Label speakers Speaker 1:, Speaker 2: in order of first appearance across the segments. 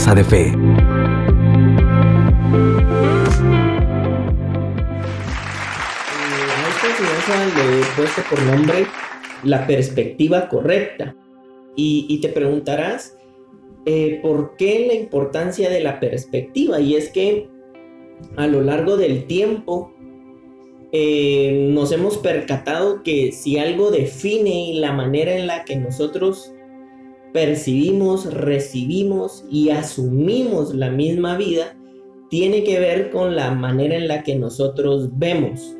Speaker 1: De Fe.
Speaker 2: A esta enseñanza le he puesto por nombre la perspectiva correcta. Y, te preguntarás, eh, ¿por qué la importancia de la perspectiva? Y es que a lo largo del tiempo eh, nos hemos percatado que si algo define la manera en la que nosotros percibimos, recibimos y asumimos la misma vida, tiene que ver con la manera en la que nosotros vemos.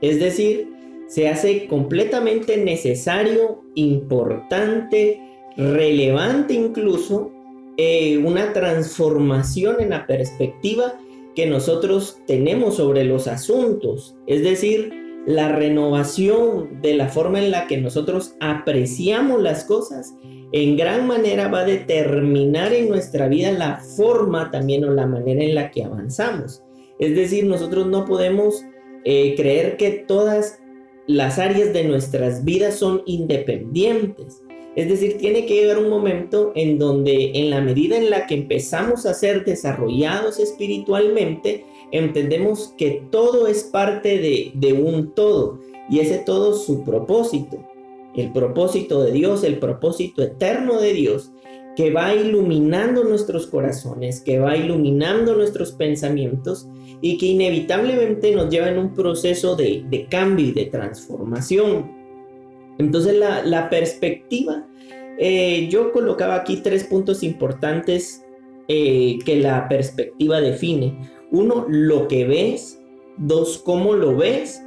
Speaker 2: Es decir, se hace completamente necesario, importante, relevante incluso, eh, una transformación en la perspectiva que nosotros tenemos sobre los asuntos. Es decir, la renovación de la forma en la que nosotros apreciamos las cosas en gran manera va a determinar en nuestra vida la forma también o la manera en la que avanzamos. Es decir, nosotros no podemos eh, creer que todas las áreas de nuestras vidas son independientes. Es decir, tiene que llegar un momento en donde en la medida en la que empezamos a ser desarrollados espiritualmente, entendemos que todo es parte de, de un todo y ese todo su propósito. El propósito de Dios, el propósito eterno de Dios que va iluminando nuestros corazones, que va iluminando nuestros pensamientos y que inevitablemente nos lleva en un proceso de, cambio y de transformación. Entonces la, perspectiva, eh, yo colocaba aquí tres puntos importantes eh, que la perspectiva define. Uno, lo que ves. Dos, cómo lo ves.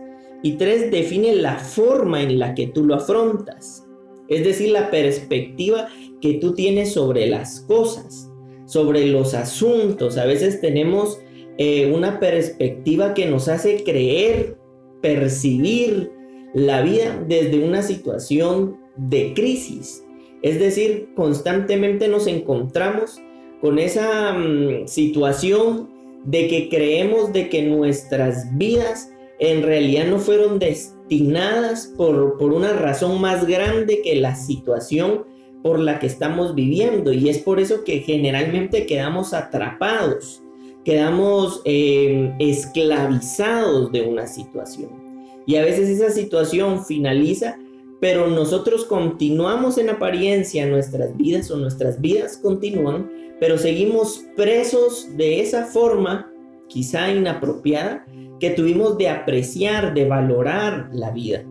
Speaker 2: Y tres, define la forma en la que tú lo afrontas. Es decir, la perspectiva que tú tienes sobre las cosas, sobre los asuntos. A veces tenemos eh, una perspectiva que nos hace creer, percibir la vida desde una situación de crisis. Es decir, constantemente nos encontramos con esa mm, situación de que creemos de que nuestras vidas en realidad no fueron destinadas por, por una razón más grande que la situación por la que estamos viviendo y es por eso que generalmente quedamos atrapados, quedamos eh, esclavizados de una situación. Y a veces esa situación finaliza, pero nosotros continuamos en apariencia nuestras vidas o nuestras vidas continúan, pero seguimos presos de esa forma, quizá inapropiada, que tuvimos de apreciar, de valorar la vida.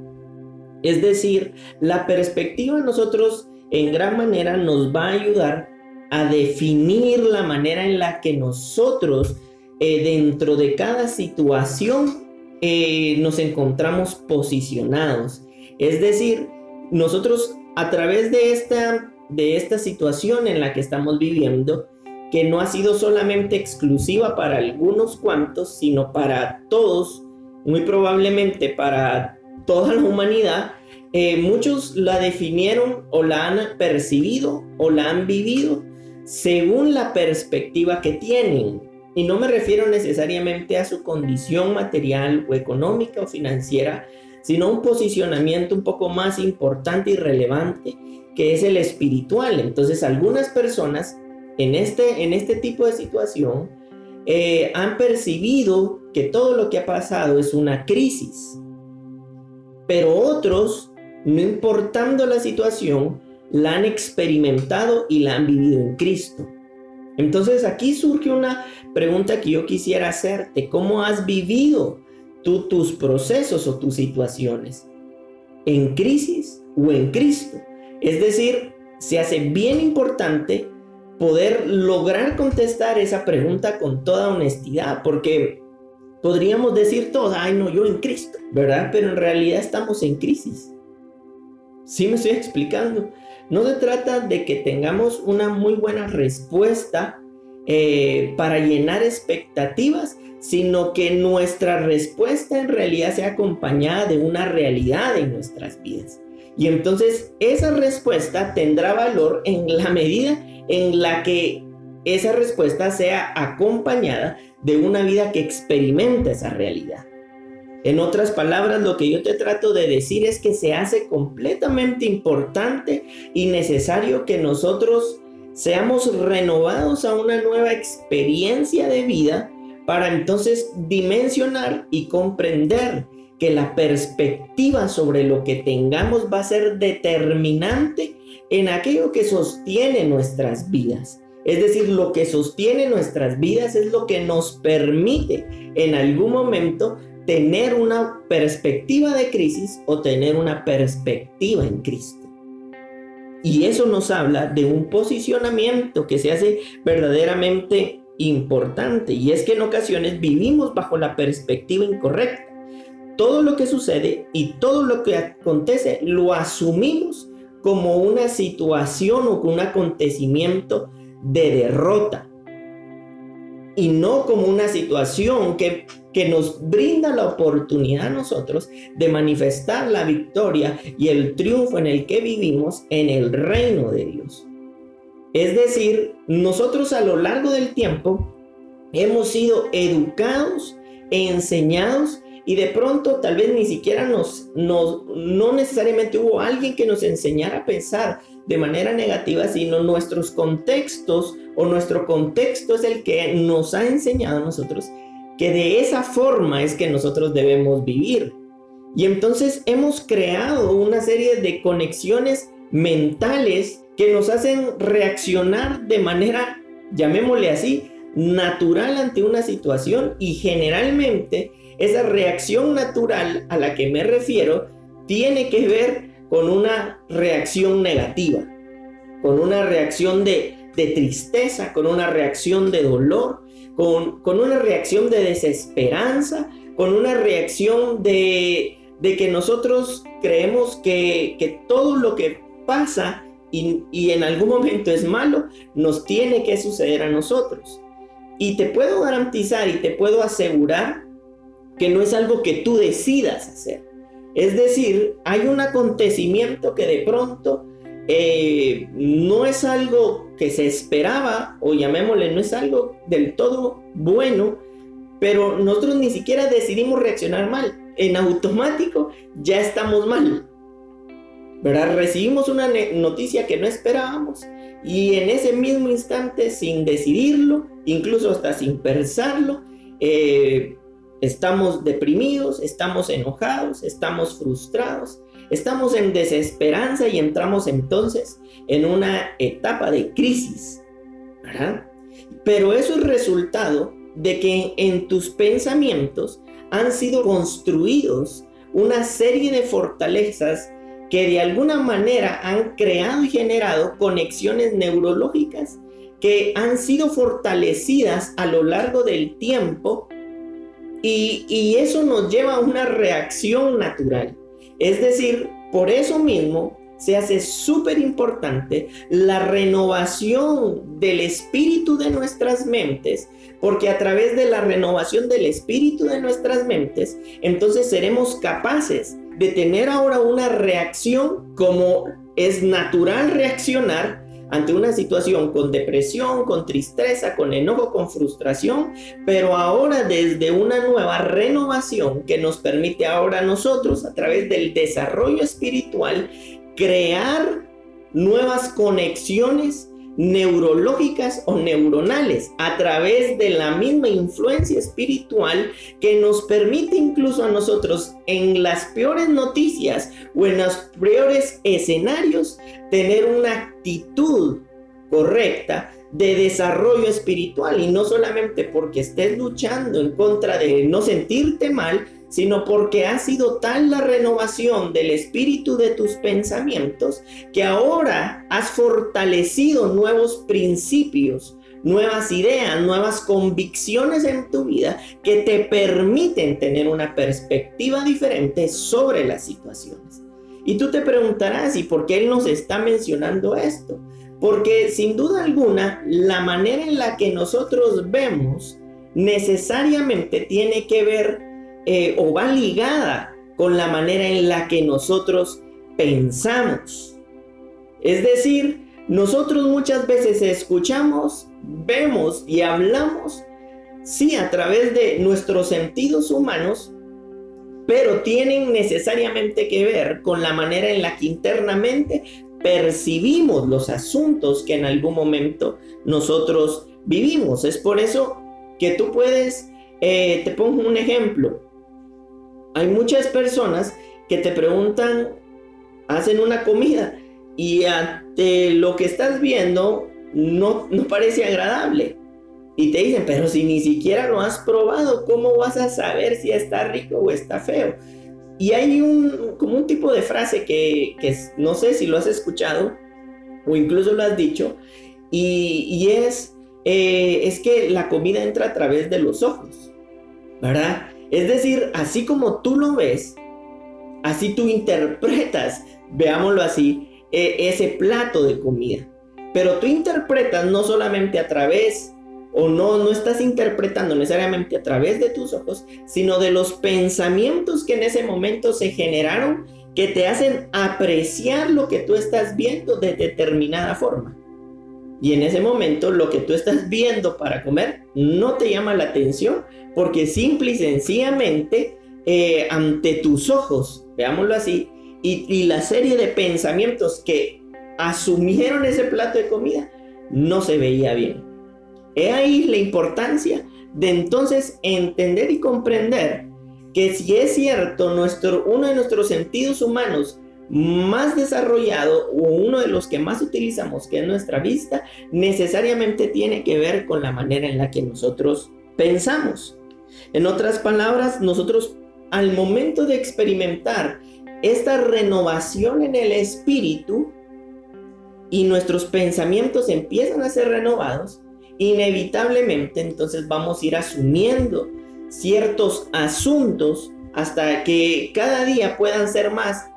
Speaker 2: Es decir, la perspectiva nosotros en gran manera nos va a ayudar a definir la manera en la que nosotros eh, dentro de cada situación eh, nos encontramos posicionados. Es decir, nosotros a través de esta, de esta situación en la que estamos viviendo, que no ha sido solamente exclusiva para algunos cuantos, sino para todos, muy probablemente para toda la humanidad, eh, muchos la definieron o la han percibido o la han vivido según la perspectiva que tienen. Y no me refiero necesariamente a su condición material o económica o financiera, sino a un posicionamiento un poco más importante y relevante, que es el espiritual. Entonces algunas personas en este, en este tipo de situación eh, han percibido que todo lo que ha pasado es una crisis, pero otros no importando la situación, la han experimentado y la han vivido en Cristo. Entonces aquí surge una pregunta que yo quisiera hacerte. ¿Cómo has vivido tú tus procesos o tus situaciones? ¿En crisis o en Cristo? Es decir, se hace bien importante poder lograr contestar esa pregunta con toda honestidad, porque podríamos decir todos, ay no, yo en Cristo, ¿verdad? Pero en realidad estamos en crisis. Sí me estoy explicando. No se trata de que tengamos una muy buena respuesta eh, para llenar expectativas, sino que nuestra respuesta en realidad sea acompañada de una realidad en nuestras vidas. Y entonces esa respuesta tendrá valor en la medida en la que esa respuesta sea acompañada de una vida que experimenta esa realidad. En otras palabras, lo que yo te trato de decir es que se hace completamente importante y necesario que nosotros seamos renovados a una nueva experiencia de vida para entonces dimensionar y comprender que la perspectiva sobre lo que tengamos va a ser determinante en aquello que sostiene nuestras vidas. Es decir, lo que sostiene nuestras vidas es lo que nos permite en algún momento tener una perspectiva de crisis o tener una perspectiva en Cristo. Y eso nos habla de un posicionamiento que se hace verdaderamente importante. Y es que en ocasiones vivimos bajo la perspectiva incorrecta. Todo lo que sucede y todo lo que acontece lo asumimos como una situación o un acontecimiento de derrota. Y no como una situación que que nos brinda la oportunidad a nosotros de manifestar la victoria y el triunfo en el que vivimos en el reino de Dios. Es decir, nosotros a lo largo del tiempo hemos sido educados, enseñados y de pronto tal vez ni siquiera nos, nos, no necesariamente hubo alguien que nos enseñara a pensar de manera negativa, sino nuestros contextos o nuestro contexto es el que nos ha enseñado a nosotros que de esa forma es que nosotros debemos vivir. Y entonces hemos creado una serie de conexiones mentales que nos hacen reaccionar de manera, llamémosle así, natural ante una situación y generalmente esa reacción natural a la que me refiero tiene que ver con una reacción negativa, con una reacción de, de tristeza, con una reacción de dolor, con, una reacción de desesperanza, con una reacción de, que nosotros creemos que, todo lo que pasa y, y, en algún momento es malo, nos tiene que suceder a nosotros. Y te puedo garantizar y te puedo asegurar que no es algo que tú decidas hacer. Es decir, hay un acontecimiento que de pronto eh, no es algo que se esperaba, o llamémosle, no es algo del todo bueno, pero nosotros ni siquiera decidimos reaccionar mal. En automático ya estamos mal. ¿Verdad? Recibimos una noticia que no esperábamos y en ese mismo instante, sin decidirlo, incluso hasta sin pensarlo, eh, estamos deprimidos, estamos enojados, estamos frustrados, Estamos en desesperanza y entramos entonces en una etapa de crisis. Pero eso es resultado de que en tus pensamientos han sido construidos una serie de fortalezas que de alguna manera han creado y generado conexiones neurológicas que han sido fortalecidas a lo largo del tiempo y, y eso nos lleva a una reacción natural. Es decir, por eso mismo se hace súper importante la renovación del espíritu de nuestras mentes, porque a través de la renovación del espíritu de nuestras mentes, entonces seremos capaces de tener ahora una reacción como es natural reaccionar ante una situación con depresión, con tristeza, con enojo, con frustración, pero ahora desde una nueva renovación que nos permite ahora nosotros, a través del desarrollo espiritual, crear nuevas conexiones neurológicas o neuronales a través de la misma influencia espiritual que nos permite incluso a nosotros en las peores noticias o en los peores escenarios tener una actitud correcta de desarrollo espiritual. Y no solamente porque estés luchando en contra de no sentirte mal, sino porque ha sido tal la renovación del espíritu de tus pensamientos que ahora has fortalecido nuevos principios, nuevas ideas, nuevas convicciones en tu vida que te permiten tener una perspectiva diferente sobre las situaciones. Y tú te preguntarás, ¿y por qué Él nos está mencionando esto? Porque sin duda alguna, la manera en la que nosotros vemos necesariamente tiene que ver eh, o va ligada con la manera en la que nosotros pensamos. Es decir, nosotros muchas veces escuchamos, vemos y hablamos, sí, a través de nuestros sentidos humanos, pero tienen necesariamente que ver con la manera en la que internamente percibimos los asuntos que en algún momento nosotros vivimos. Es por eso que tú puedes, eh, te pongo un ejemplo. Hay muchas personas que te preguntan, hacen una comida y ante lo que estás viendo no, no parece agradable. Y te dicen, pero si ni siquiera lo has probado, ¿cómo vas a saber si está rico o está feo? Y hay un, como un tipo de frase que, no sé si lo has escuchado o incluso lo has dicho, y, es, eh, es que la comida entra a través de los ojos, ¿verdad? Es decir, así como tú lo ves, así tú interpretas, veámoslo así, e, ese plato de comida. Pero tú interpretas no solamente a través o no, no estás interpretando necesariamente a través de tus ojos, sino de los pensamientos que en ese momento se generaron que te hacen apreciar lo que tú estás viendo de determinada forma. Y en ese momento lo que tú estás viendo para comer no te llama la atención porque simple y sencillamente eh, ante tus ojos, veámoslo así, y, y la serie de pensamientos que asumieron ese plato de comida no se veía bien. He ahí la importancia de entonces entender y comprender que si es cierto, nuestro, uno de nuestros sentidos humanos más desarrollado o uno de los que más utilizamos, que es nuestra vista, necesariamente tiene que ver con la manera en la que nosotros pensamos. En otras palabras, nosotros al momento de experimentar esta renovación en el espíritu y nuestros pensamientos empiezan a ser renovados, inevitablemente entonces vamos a ir asumiendo ciertos asuntos hasta que cada día puedan ser más,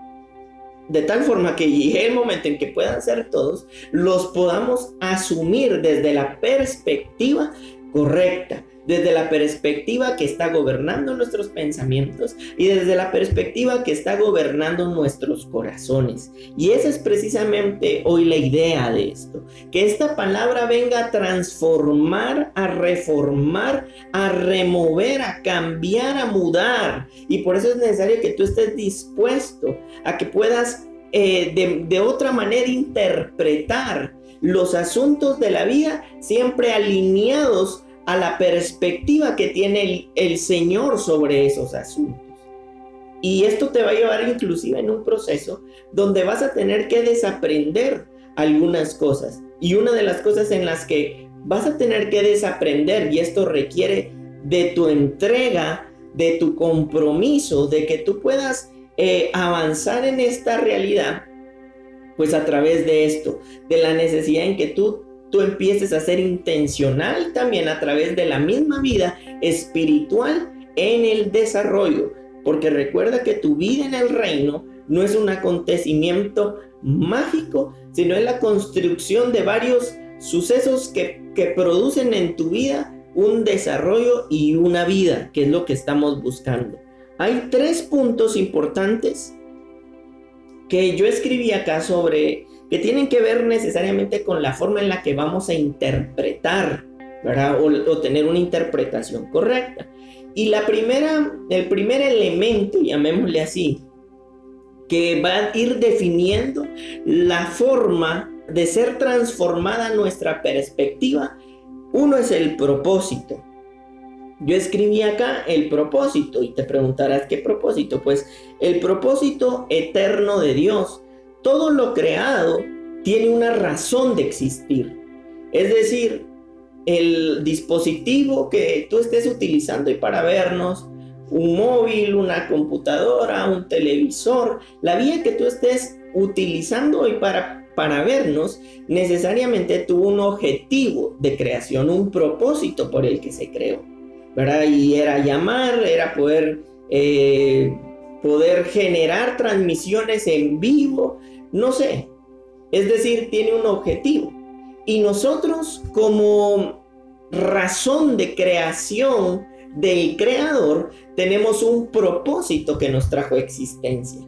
Speaker 2: de tal forma que llegue el momento en que puedan ser todos, los podamos asumir desde la perspectiva correcta, desde la perspectiva que está gobernando nuestros pensamientos y desde la perspectiva que está gobernando nuestros corazones. Y esa es precisamente hoy la idea de esto, que esta palabra venga a transformar, a reformar, a remover, a cambiar, a mudar. Y por eso es necesario que tú estés dispuesto a que puedas eh, de, de otra manera interpretar los asuntos de la vida siempre alineados a la perspectiva que tiene el, Señor sobre esos asuntos. Y esto te va a llevar inclusive en un proceso donde vas a tener que desaprender algunas cosas. Y una de las cosas en las que vas a tener que desaprender, y esto requiere de tu entrega, de tu compromiso, de que tú puedas eh, avanzar en esta realidad, pues a través de esto, de la necesidad en que tú tú empieces a ser intencional también a través de la misma vida espiritual en el desarrollo. Porque recuerda que tu vida en el reino no es un acontecimiento mágico, sino es la construcción de varios sucesos que, que producen en tu vida un desarrollo y una vida, que es lo que estamos buscando. Hay tres puntos importantes que yo escribí acá sobre que tienen que ver necesariamente con la forma en la que vamos a interpretar, ¿verdad? O, tener una interpretación correcta. Y la primera, el primer elemento, llamémosle así, que va a ir definiendo la forma de ser transformada nuestra perspectiva, uno es el propósito. Yo escribí acá el propósito y te preguntarás qué propósito. Pues el propósito eterno de Dios todo lo creado tiene una razón de existir. Es decir, el dispositivo que tú estés utilizando y para vernos, un móvil, una computadora, un televisor, la vía que tú estés utilizando hoy para, para vernos, necesariamente tuvo un objetivo de creación, un propósito por el que se creó. ¿verdad? Y era llamar, era poder eh, poder generar transmisiones en vivo, no sé. Es decir, tiene un objetivo. Y nosotros como razón de creación del creador tenemos un propósito que nos trajo existencia.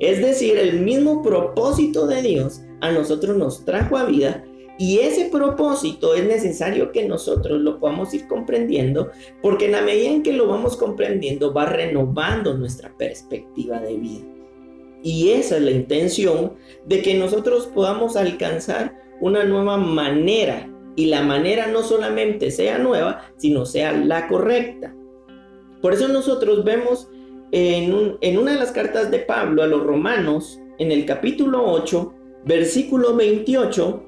Speaker 2: Es decir, el mismo propósito de Dios a nosotros nos trajo a vida y ese propósito es necesario que nosotros lo podamos ir comprendiendo, porque en la medida en que lo vamos comprendiendo va renovando nuestra perspectiva de vida. Y esa es la intención de que nosotros podamos alcanzar una nueva manera. Y la manera no solamente sea nueva, sino sea la correcta. Por eso nosotros vemos en, en una de las cartas de Pablo a los romanos, en el capítulo 8, versículo 28,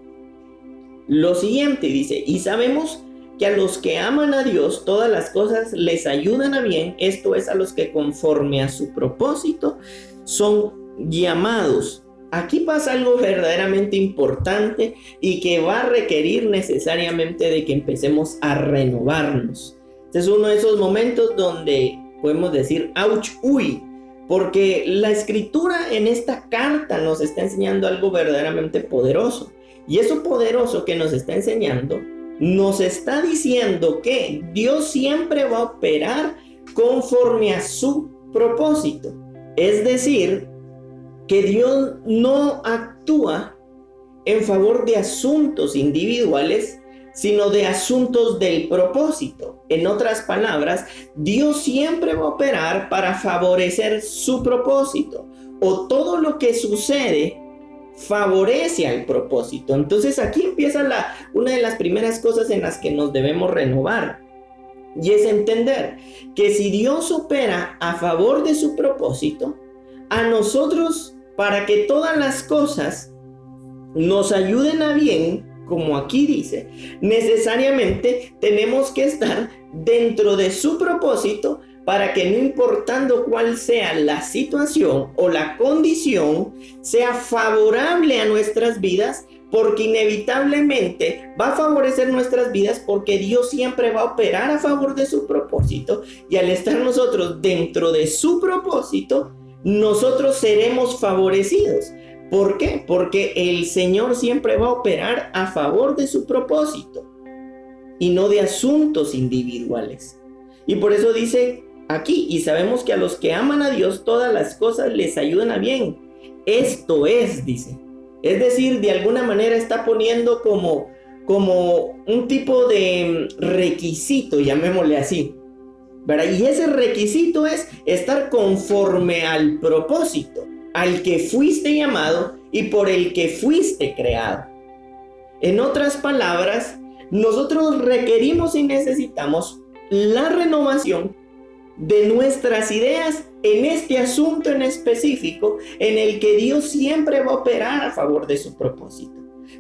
Speaker 2: lo siguiente dice, y sabemos que a los que aman a Dios todas las cosas les ayudan a bien, esto es a los que conforme a su propósito son llamados. Aquí pasa algo verdaderamente importante y que va a requerir necesariamente de que empecemos a renovarnos. Este es uno de esos momentos donde podemos decir, ouch, uy, porque la escritura en esta carta nos está enseñando algo verdaderamente poderoso. Y eso poderoso que nos está enseñando, nos está diciendo que Dios siempre va a operar conforme a su propósito. Es decir, que Dios no actúa en favor de asuntos individuales, sino de asuntos del propósito. En otras palabras, Dios siempre va a operar para favorecer su propósito o todo lo que sucede favorece al propósito. Entonces aquí empieza la, una de las primeras cosas en las que nos debemos renovar. Y es entender que si Dios opera a favor de su propósito, a nosotros, para que todas las cosas nos ayuden a bien, como aquí dice, necesariamente tenemos que estar dentro de su propósito para que no importando cuál sea la situación o la condición, sea favorable a nuestras vidas, porque inevitablemente va a favorecer nuestras vidas porque Dios siempre va a operar a favor de su propósito y al estar nosotros dentro de su propósito, nosotros seremos favorecidos. ¿Por qué? Porque el Señor siempre va a operar a favor de su propósito y no de asuntos individuales. Y por eso dice aquí, y sabemos que a los que aman a Dios todas las cosas les ayudan a bien. Esto es, dice. Es decir, de alguna manera está poniendo como, como un tipo de requisito, llamémosle así. Y ese requisito es estar conforme al propósito al que fuiste llamado y por el que fuiste creado. En otras palabras, nosotros requerimos y necesitamos la renovación de nuestras ideas en este asunto en específico en el que Dios siempre va a operar a favor de su propósito.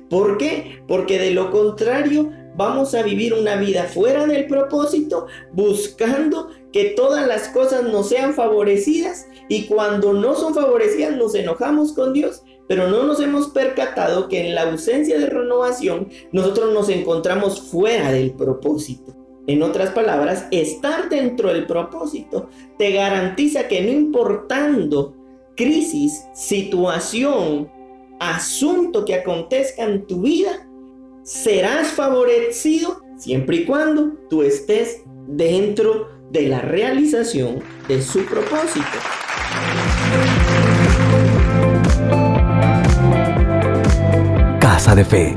Speaker 2: ¿Por qué? Porque de lo contrario vamos a vivir una vida fuera del propósito, buscando que todas las cosas nos sean favorecidas y cuando no son favorecidas nos enojamos con Dios, pero no nos hemos percatado que en la ausencia de renovación nosotros nos encontramos fuera del propósito. En otras palabras, estar dentro del propósito te garantiza que no importando crisis, situación, asunto que acontezca en tu vida, serás favorecido siempre y cuando tú estés dentro de la realización de su propósito.
Speaker 1: Casa de Fe